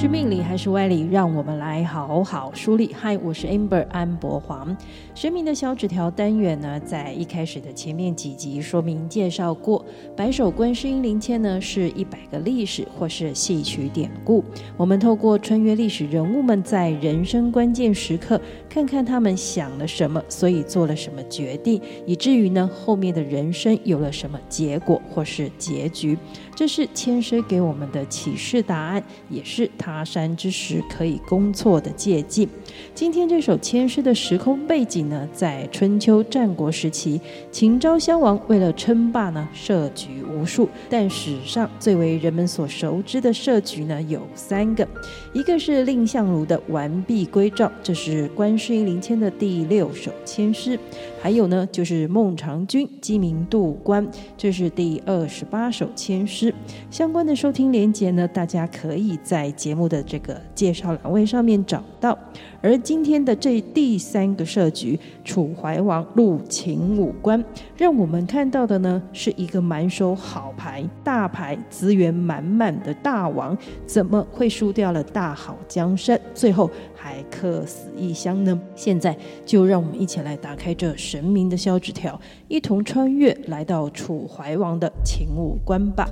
是命理还是歪理？让我们来好好梳理。嗨，我是 Amber 安博黄。神明的小纸条单元呢，在一开始的前面几集说明介绍过，白首观世音灵签呢是一百个历史或是戏曲典故。我们透过穿越历史人物们在人生关键时刻，看看他们想了什么，所以做了什么决定，以至于呢后面的人生有了什么结果或是结局。这是千诗给我们的启示答案，也是他山之石可以攻错的借鉴。今天这首千诗的时空背景呢，在春秋战国时期，秦昭襄王为了称霸呢，设局无数。但史上最为人们所熟知的设局呢，有三个，一个是蔺相如的完璧归赵，这是观世音灵签的第六首千诗。还有呢，就是孟尝君鸡鸣渡关，这是第二十八首千诗。相关的收听连接呢，大家可以在节目的这个介绍栏位上面找到。而今天的这第三个设局，楚怀王入秦武关，让我们看到的呢，是一个满手好牌、大牌、资源满满的大王，怎么会输掉了大好江山，最后还客死异乡呢？现在就让我们一起来打开这神明的小纸条，一同穿越来到楚怀王的秦武关吧。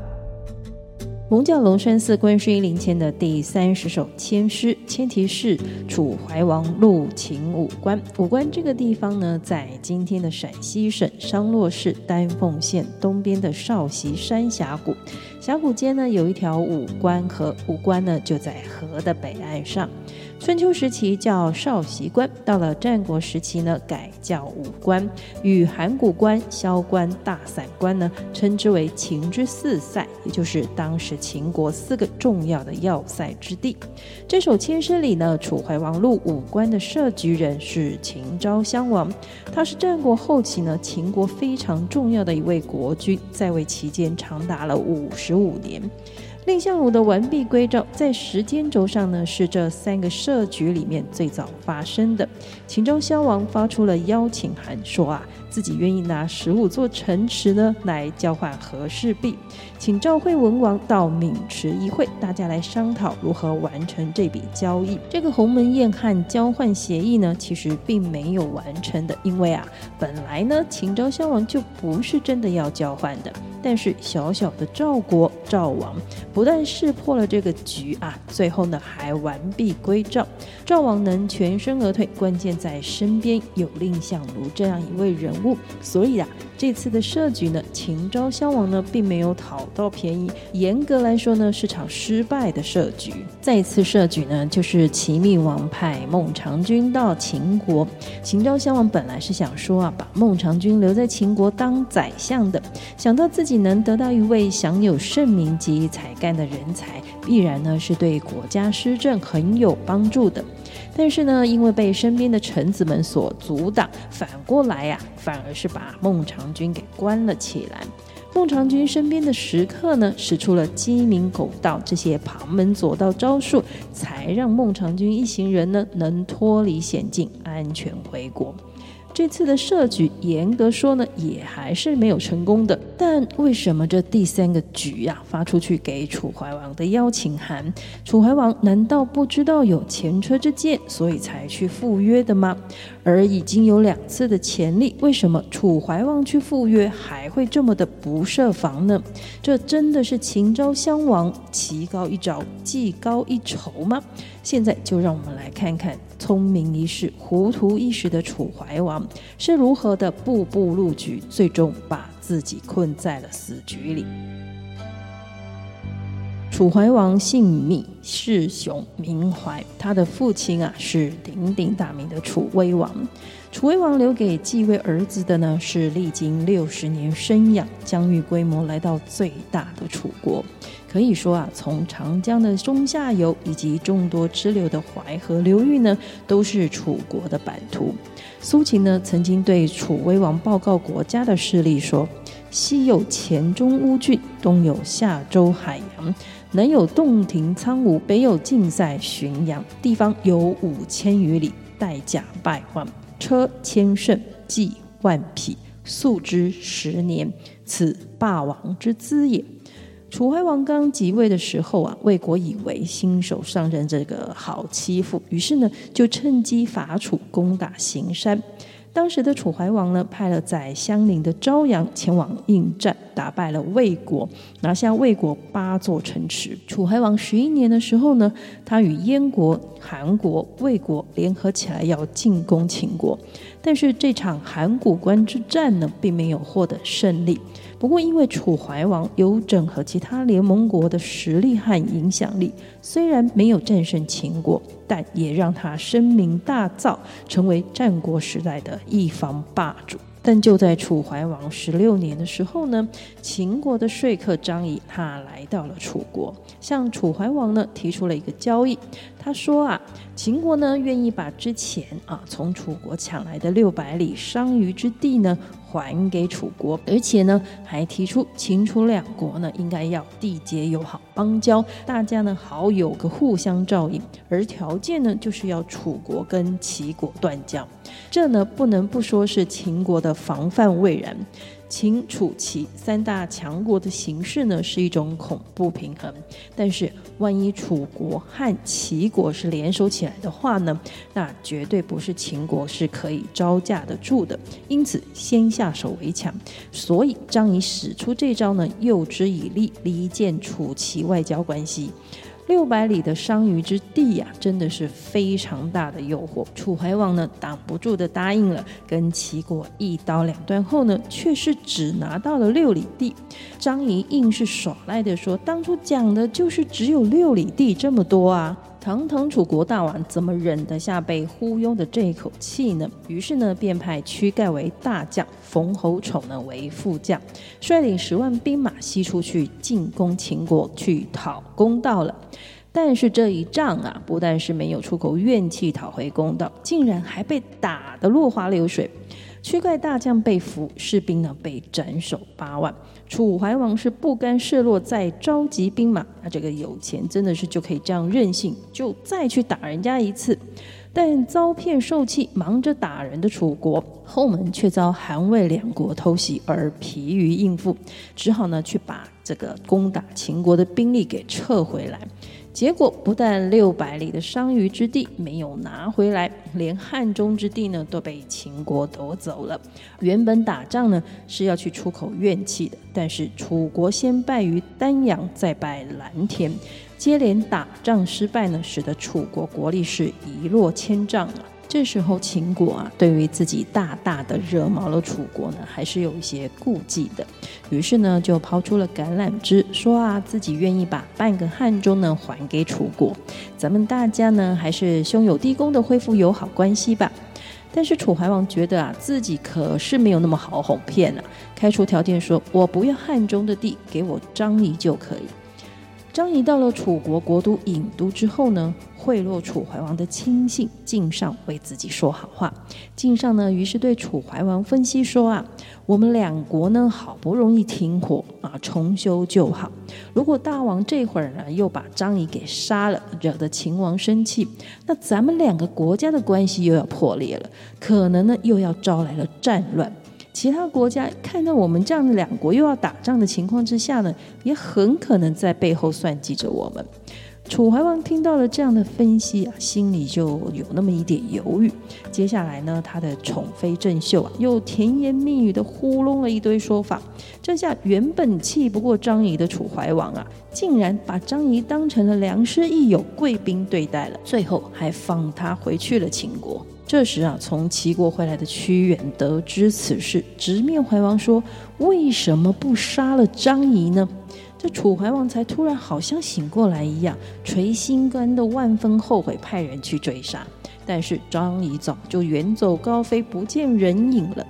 蒙教龙山寺观世音灵签的第三十首签诗，签题是楚怀王入秦武关。武关这个地方呢，在今天的陕西省商洛市丹凤县东边的少息山峡谷。峡谷间呢，有一条武关河，武关呢就在河的北岸上。春秋时期叫少息关，到了战国时期呢，改叫武关，与函谷关、萧关、大散关呢，称之为秦之四塞，也就是当时秦国四个重要的要塞之地。这首千诗里呢，楚怀王入武关的设局人是秦昭襄王，他是战国后期呢秦国非常重要的一位国君，在位期间长达了五十五年。蔺相如的完璧归赵，在时间轴上呢，是这三个设局里面最早发生的。秦昭襄王发出了邀请函，说啊，自己愿意拿十五座城池呢来交换和氏璧，请赵惠文王到渑池一会，大家来商讨如何完成这笔交易。这个鸿门宴和交换协议呢，其实并没有完成的，因为啊，本来呢，秦昭襄王就不是真的要交换的。但是小小的赵国赵王不但识破了这个局啊，最后呢还完璧归赵。赵王能全身而退，关键在身边有蔺相如这样一位人物。所以啊，这次的设局呢，秦昭襄王呢并没有讨到便宜，严格来说呢是场失败的设局。再次设局呢，就是齐闵王派孟尝君到秦国。秦昭襄王本来是想说啊，把孟尝君留在秦国当宰相的，想到自己。能得到一位享有盛名及才干的人才，必然呢是对国家施政很有帮助的。但是呢，因为被身边的臣子们所阻挡，反过来呀、反而是把孟尝君给关了起来。孟尝君身边的食客呢，使出了鸡鸣狗盗这些旁门左道招数，才让孟尝君一行人呢能脱离险境，安全回国。这次的设局，严格说呢，也还是没有成功的。但为什么这第三个局呀、啊，发出去给楚怀王的邀请函，楚怀王难道不知道有前车之鉴，所以才去赴约的吗？而已经有两次的前例，为什么楚怀王去赴约还会这么的不不设防呢？这真的是秦昭襄王棋高一招，技高一筹吗？现在就让我们来看看聪明一世、糊涂一时的楚怀王是如何的步步入局，最终把自己困在了死局里。楚怀王姓谧，世雄，名怀。他的父亲啊是鼎鼎大名的楚威王。楚威王留给继位儿子的呢是历经六十年生养、疆域规模来到最大的楚国。可以说啊，从长江的中下游以及众多支流的淮河流域呢，都是楚国的版图。苏秦呢，曾经对楚威王报告国家的势力说：“西有黔中乌郡，东有夏州海阳，南有洞庭苍梧，北有晋塞浔阳，地方有五千余里，带甲百万，车千乘，计万匹，粟之十年，此霸王之资也。”楚怀王刚即位的时候啊，魏国以为新手上任这个好欺负，于是呢就趁机伐楚，攻打行山。当时的楚怀王呢，派了宰相邻的昭阳前往应战，打败了魏国，拿下魏国八座城池。楚怀王十一年的时候呢，他与燕国、韩国、魏国联合起来要进攻秦国，但是这场函谷关之战呢，并没有获得胜利。不过，因为楚怀王有整合其他联盟国的实力和影响力，虽然没有战胜秦国，但也让他声名大噪，成为战国时代的一方霸主。但就在楚怀王十六年的时候呢，秦国的说客张仪他来到了楚国，向楚怀王呢提出了一个交易。他说啊，秦国呢愿意把之前啊从楚国抢来的六百里商于之地呢。还给楚国，而且呢，还提出秦楚两国呢应该要缔结友好邦交，大家呢好有个互相照应，而条件呢就是要楚国跟齐国断交，这呢不能不说是秦国的防范未然。秦、楚、齐三大强国的形势呢，是一种恐怖平衡。但是，万一楚国和齐国是联手起来的话呢，那绝对不是秦国是可以招架得住的。因此，先下手为强。所以，张仪使出这招呢，诱之以利，离间楚齐外交关系。六百里的商于之地呀、真的是非常大的诱惑。楚怀王呢，挡不住的答应了，跟齐国一刀两断后呢，却是只拿到了六里地。张仪硬是耍赖的说，当初讲的就是只有六里地这么多啊。堂堂楚国大王怎么忍得下被忽悠的这一口气呢？于是呢，便派屈盖为大将，冯侯丑呢为副将，率领十万兵马西出去进攻秦国，去讨公道了。但是这一仗啊，不但是没有出口怨气讨回公道，竟然还被打得落花流水。屈盖大将被俘，士兵呢被斩首八万。楚怀王是不甘示弱，再召集兵马。他这个有钱真的是就可以这样任性，就再去打人家一次。但遭骗受气，忙着打人的楚国后门却遭韩魏两国偷袭，而疲于应付，只好呢去把这个攻打秦国的兵力给撤回来。结果不但六百里的商于之地没有拿回来，连汉中之地呢都被秦国夺走了。原本打仗呢是要去出口怨气的，但是楚国先败于丹阳，再败蓝田，接连打仗失败呢，使得楚国国力是一落千丈了。这时候秦国啊，对于自己大大的惹毛了楚国呢，还是有一些顾忌的。于是呢，就抛出了橄榄枝，说啊，自己愿意把半个汉中呢还给楚国，咱们大家呢还是兄友弟恭的恢复友好关系吧。但是楚怀王觉得啊，自己可是没有那么好哄骗啊，开出条件说，我不要汉中的地，给我张仪就可以。张仪到了楚国国都郢都之后呢，贿赂楚怀王的亲信靳尚为自己说好话。靳尚呢，于是对楚怀王分析说啊，我们两国呢，好不容易停火啊，重修旧好。如果大王这会儿呢，又把张仪给杀了，惹得秦王生气，那咱们两个国家的关系又要破裂了，可能呢，又要招来了战乱。其他国家看到我们这样的两国又要打仗的情况之下呢，也很可能在背后算计着我们。楚怀王听到了这样的分析啊，心里就有那么一点犹豫。接下来呢，他的宠妃郑袖啊，又甜言蜜语的糊弄了一堆说法。这下原本气不过张仪的楚怀王啊，竟然把张仪当成了良师益友、贵宾对待了，最后还放他回去了秦国。这时啊，从齐国回来的屈原得知此事，直面怀王说：“为什么不杀了张仪呢？”这楚怀王才突然好像醒过来一样，垂心肝的万分后悔，派人去追杀。但是张仪早就远走高飞，不见人影了。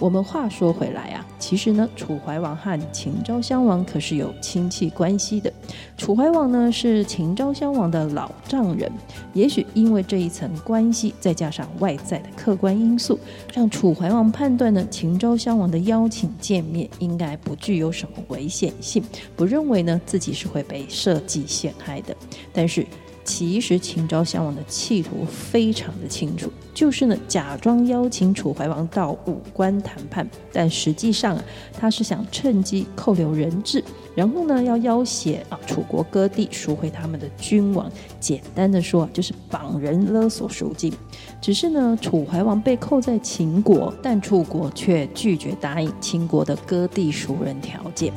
我们话说回来啊，其实呢，楚怀王和秦昭襄王可是有亲戚关系的。楚怀王呢是秦昭襄王的老丈人，也许因为这一层关系，再加上外在的客观因素，让楚怀王判断呢，秦昭襄王的邀请见面应该不具有什么危险性，不认为呢自己是会被设计陷害的。但是其实秦昭襄王的企图非常的清楚，就是呢假装邀请楚怀王到武关谈判，但实际上啊他是想趁机扣留人质，然后呢要要挟啊楚国割地赎回他们的君王。简单的说啊，就是绑人勒索赎金。只是呢楚怀王被扣在秦国，但楚国却拒绝答应秦国的割地赎人条件。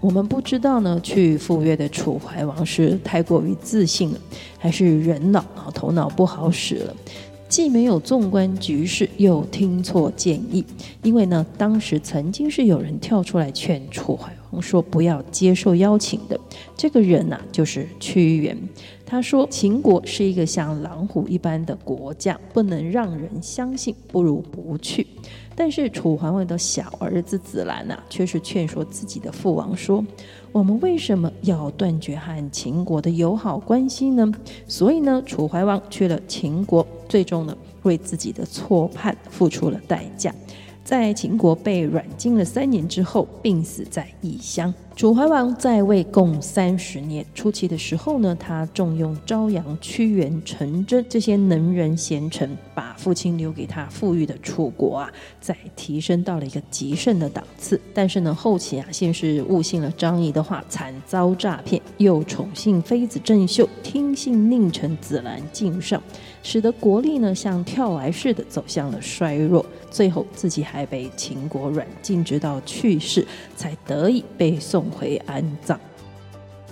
我们不知道呢，去赴约的楚怀王是太过于自信了，还是人老啊头脑不好使了，既没有纵观局势，又听错建议。因为呢，当时曾经是有人跳出来劝楚怀王说不要接受邀请的，这个人呐、就是屈原。他说秦国是一个像狼虎一般的国家，不能让人相信，不如不去。但是楚怀王的小儿子子兰呐、却是劝说自己的父王说：“我们为什么要断绝和秦国的友好关系呢？”所以呢，楚怀王去了秦国，最终呢，为自己的错判付出了代价。在秦国被软禁了三年之后，病死在异乡。楚怀王在位共三十年，初期的时候呢，他重用昭阳、屈原、陈真这些能人贤臣，把父亲留给他富裕的楚国啊，再提升到了一个极盛的档次。但是呢，后期啊，先是误信了张仪的话，惨遭诈骗，又宠幸妃子郑袖，听信佞臣子兰敬上，使得国力呢像跳崖似的走向了衰弱。最后自己还被秦国软禁，直到去世，才得以被送回安葬。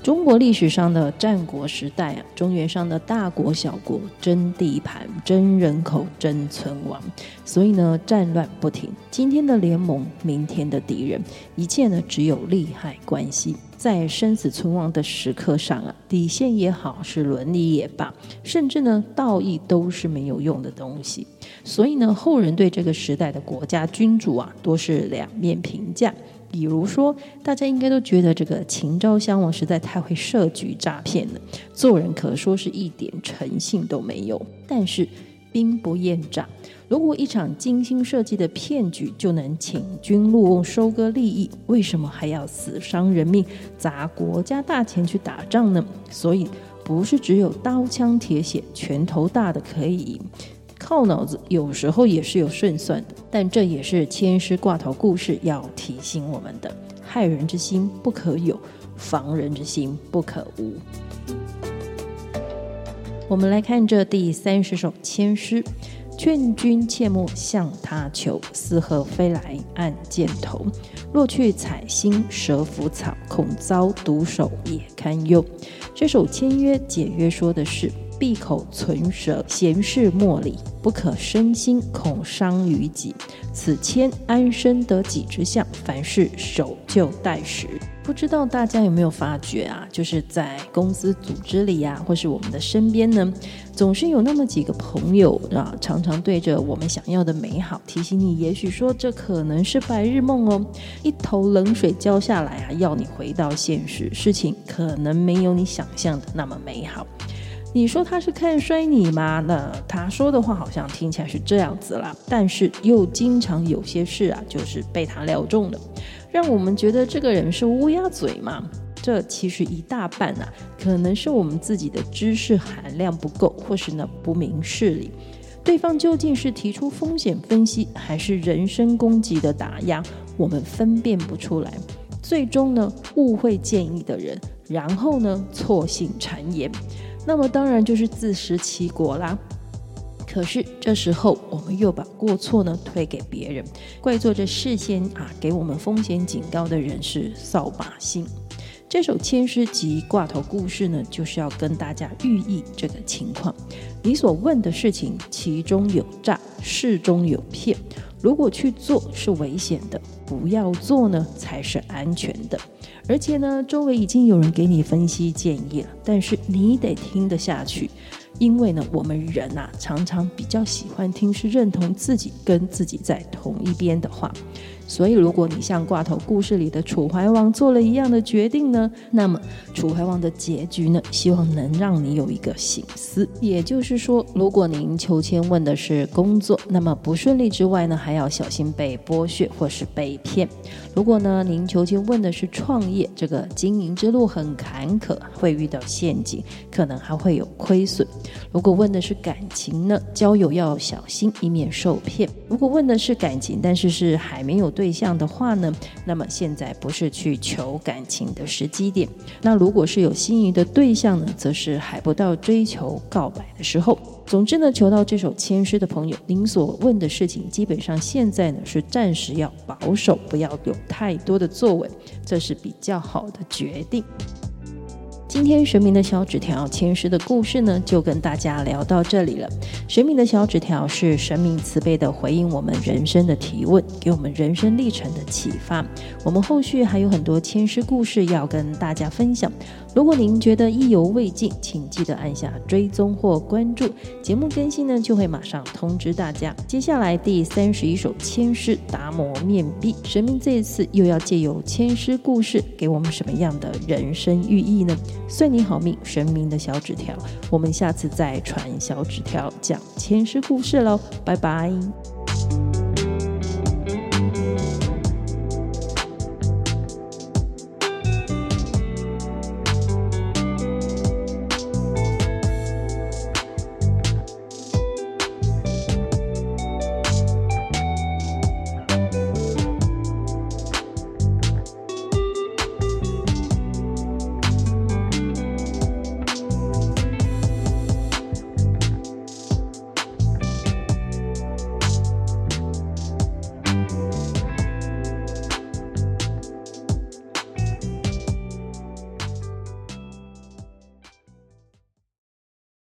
中国历史上的战国时代啊，中原上的大国小国争地盘、争人口、争存亡，所以呢，战乱不停。今天的联盟，明天的敌人，一切呢只有利害关系。在生死存亡的时刻上啊，底线也好，是伦理也罢，甚至呢道义都是没有用的东西。所以呢，后人对这个时代的国家君主啊，多是两面评价。比如说，大家应该都觉得这个秦昭襄王实在太会设局诈骗了，做人可说是一点诚信都没有。但是兵不厌诈，如果一场精心设计的骗局就能请君入瓮收割利益，为什么还要死伤人命、砸国家大钱去打仗呢？所以不是只有刀枪铁血、拳头大的可以赢。靠脑子有时候也是有胜算的，但这也是签诗挂头故事要提醒我们的：害人之心不可有，防人之心不可无。我们来看这第三十首签诗：劝君切莫向他求，似鹤飞来按箭头。若去采薪蛇伏草，恐遭毒手也堪忧。这首签约简约说的是。闭口存舌，闲事莫理，不可生心，恐伤于己。此签安身得己之象，凡事守旧待时。不知道大家有没有发觉啊？就是在公司组织里呀、或是我们的身边呢，总是有那么几个朋友啊，常常对着我们想要的美好提醒你，也许说这可能是白日梦哦，一头冷水浇下来啊，要你回到现实，事情可能没有你想象的那么美好。你说他是看衰你吗？那他说的话好像听起来是这样子啦，但是又经常有些事啊，就是被他料中了，让我们觉得这个人是乌鸦嘴嘛。这其实一大半啊，可能是我们自己的知识含量不够，或是呢不明事理。对方究竟是提出风险分析，还是人身攻击的打压，我们分辨不出来。最终呢，误会建议的人，然后呢，错信谗言。那么当然就是自食其果啦。可是这时候我们又把过错呢推给别人，怪罪这事先啊给我们风险警告的人是扫把星。这首千诗集挂头故事呢，就是要跟大家寓意这个情况：你所问的事情，其中有诈，事中有骗。如果去做是危险的，不要做呢才是安全的。而且呢，周围已经有人给你分析建议了，但是你得听得下去，因为呢，我们人呐、啊，常常比较喜欢听是认同自己跟自己在同一边的话。所以，如果你像挂头故事里的楚怀王做了一样的决定呢，那么楚怀王的结局呢，希望能让你有一个醒思。也就是说，如果您求签问的是工作，那么不顺利之外呢，还要小心被剥削或是被骗。如果呢，您求签问的是创业，这个经营之路很坎坷，会遇到陷阱，可能还会有亏损。如果问的是感情呢，交友要小心，以免受骗。如果问的是感情，但是是还没有对象的话呢，那么现在不是去求感情的时机点。那如果是有心仪的对象呢，则是还不到追求告白的时候。总之呢，求到这首签诗的朋友，您所问的事情，基本上现在呢是暂时要保守，不要有太多的作为，这是比较好的决定。今天神明的小纸条签诗的故事呢，就跟大家聊到这里了。神明的小纸条是神明慈悲的回应我们人生的提问，给我们人生历程的启发。我们后续还有很多签诗故事要跟大家分享。如果您觉得意犹未尽，请记得按下追踪或关注，节目更新呢就会马上通知大家。接下来第三十一首千诗达摩面壁，神明这一次又要借由千诗故事给我们什么样的人生寓意呢？算你好命，神明的小纸条，我们下次再传小纸条讲千诗故事喽，拜拜。